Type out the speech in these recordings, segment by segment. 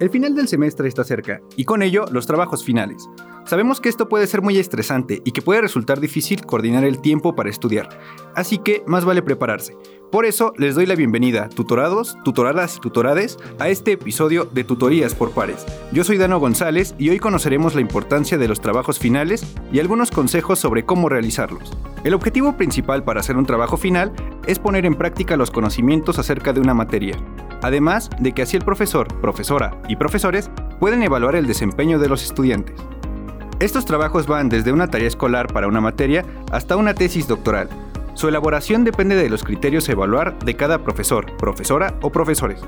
El final del semestre está cerca, y con ello los trabajos finales. Sabemos que esto puede ser muy estresante y que puede resultar difícil coordinar el tiempo para estudiar, así que más vale prepararse. Por eso les doy la bienvenida, tutorados, tutoradas y tutorades, a este episodio de Tutorías por Pares. Yo soy Dano González y hoy conoceremos la importancia de los trabajos finales y algunos consejos sobre cómo realizarlos. El objetivo principal para hacer un trabajo final es poner en práctica los conocimientos acerca de una materia, además de que así el profesor, profesora y profesores pueden evaluar el desempeño de los estudiantes. Estos trabajos van desde una tarea escolar para una materia hasta una tesis doctoral. Su elaboración depende de los criterios a evaluar de cada profesor, profesora o profesores.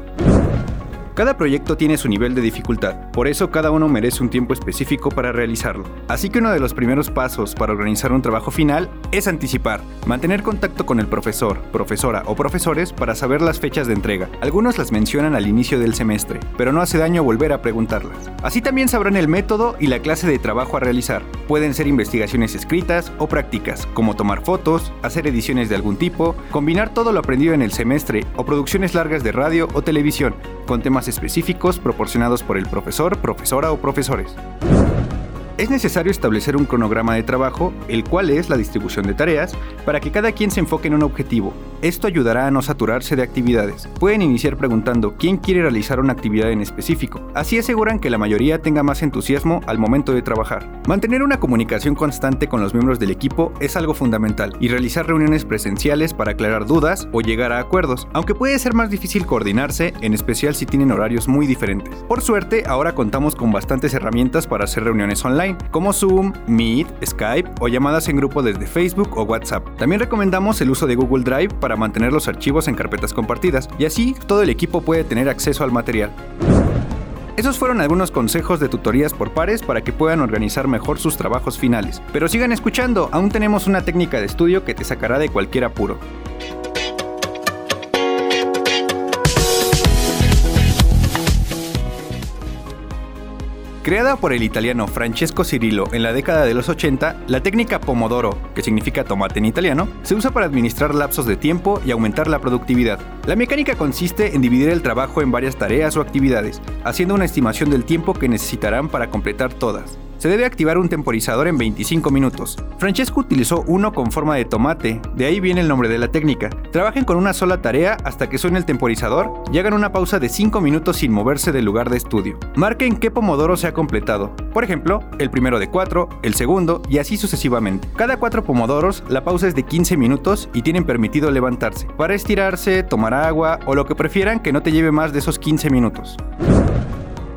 Cada proyecto tiene su nivel de dificultad, por eso cada uno merece un tiempo específico para realizarlo. Así que uno de los primeros pasos para organizar un trabajo final es anticipar, mantener contacto con el profesor, profesora o profesores para saber las fechas de entrega. Algunos las mencionan al inicio del semestre, pero no hace daño volver a preguntarlas. Así también sabrán el método y la clase de trabajo a realizar. Pueden ser investigaciones escritas o prácticas, como tomar fotos, hacer ediciones de algún tipo, combinar todo lo aprendido en el semestre o producciones largas de radio o televisión, con temas específicos proporcionados por el profesor, profesora o profesores. Es necesario establecer un cronograma de trabajo, el cual es la distribución de tareas, para que cada quien se enfoque en un objetivo. Esto ayudará a no saturarse de actividades. Pueden iniciar preguntando quién quiere realizar una actividad en específico. Así aseguran que la mayoría tenga más entusiasmo al momento de trabajar. Mantener una comunicación constante con los miembros del equipo es algo fundamental y realizar reuniones presenciales para aclarar dudas o llegar a acuerdos, aunque puede ser más difícil coordinarse, en especial si tienen horarios muy diferentes. Por suerte, ahora contamos con bastantes herramientas para hacer reuniones online como Zoom, Meet, Skype o llamadas en grupo desde Facebook o WhatsApp. También recomendamos el uso de Google Drive para mantener los archivos en carpetas compartidas y así todo el equipo puede tener acceso al material. Esos fueron algunos consejos de tutorías por pares para que puedan organizar mejor sus trabajos finales. Pero sigan escuchando, aún tenemos una técnica de estudio que te sacará de cualquier apuro. Creada por el italiano Francesco Cirillo en la década de los 80, la técnica Pomodoro, que significa tomate en italiano, se usa para administrar lapsos de tiempo y aumentar la productividad. La mecánica consiste en dividir el trabajo en varias tareas o actividades, haciendo una estimación del tiempo que necesitarán para completar todas se debe activar un temporizador en 25 minutos. Francesco utilizó uno con forma de tomate, de ahí viene el nombre de la técnica. Trabajen con una sola tarea hasta que suene el temporizador y hagan una pausa de 5 minutos sin moverse del lugar de estudio. Marquen qué pomodoro se ha completado. Por ejemplo, el primero de 4, el segundo y así sucesivamente. Cada 4 pomodoros la pausa es de 15 minutos y tienen permitido levantarse, para estirarse, tomar agua o lo que prefieran que no te lleve más de esos 15 minutos.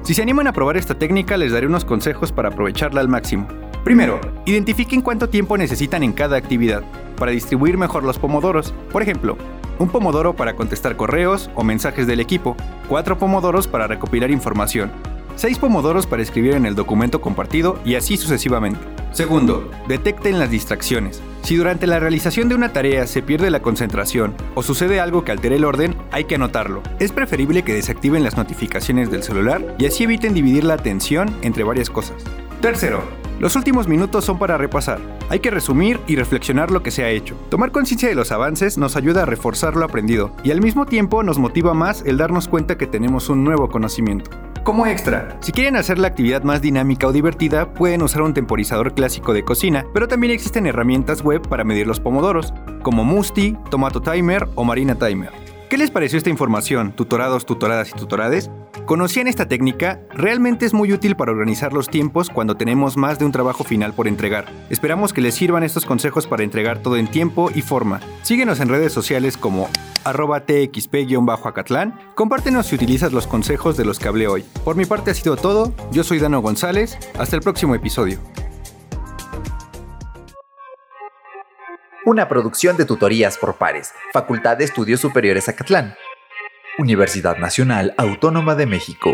Si se animan a probar esta técnica, les daré unos consejos para aprovecharla al máximo. Primero, identifiquen cuánto tiempo necesitan en cada actividad para distribuir mejor los pomodoros. Por ejemplo, un pomodoro para contestar correos o mensajes del equipo, cuatro pomodoros para recopilar información, 6 pomodoros para escribir en el documento compartido y así sucesivamente. Segundo, detecten las distracciones. Si durante la realización de una tarea se pierde la concentración o sucede algo que altere el orden, hay que anotarlo. Es preferible que desactiven las notificaciones del celular y así eviten dividir la atención entre varias cosas. Tercero, los últimos minutos son para repasar. Hay que resumir y reflexionar lo que se ha hecho. Tomar conciencia de los avances nos ayuda a reforzar lo aprendido y al mismo tiempo nos motiva más el darnos cuenta que tenemos un nuevo conocimiento. Como extra, si quieren hacer la actividad más dinámica o divertida, pueden usar un temporizador clásico de cocina, pero también existen herramientas web para medir los pomodoros, como Musti, Tomato Timer o Marina Timer. ¿Qué les pareció esta información, tutorados, tutoradas y tutorades? ¿Conocían esta técnica? Realmente es muy útil para organizar los tiempos cuando tenemos más de un trabajo final por entregar. Esperamos que les sirvan estos consejos para entregar todo en tiempo y forma. Síguenos en redes sociales como arroba txp-acatlán. Compártenos si utilizas los consejos de los que hablé hoy. Por mi parte ha sido todo. Yo soy Dano González. Hasta el próximo episodio. Una producción de tutorías por pares, Facultad de Estudios Superiores Acatlán. Universidad Nacional Autónoma de México.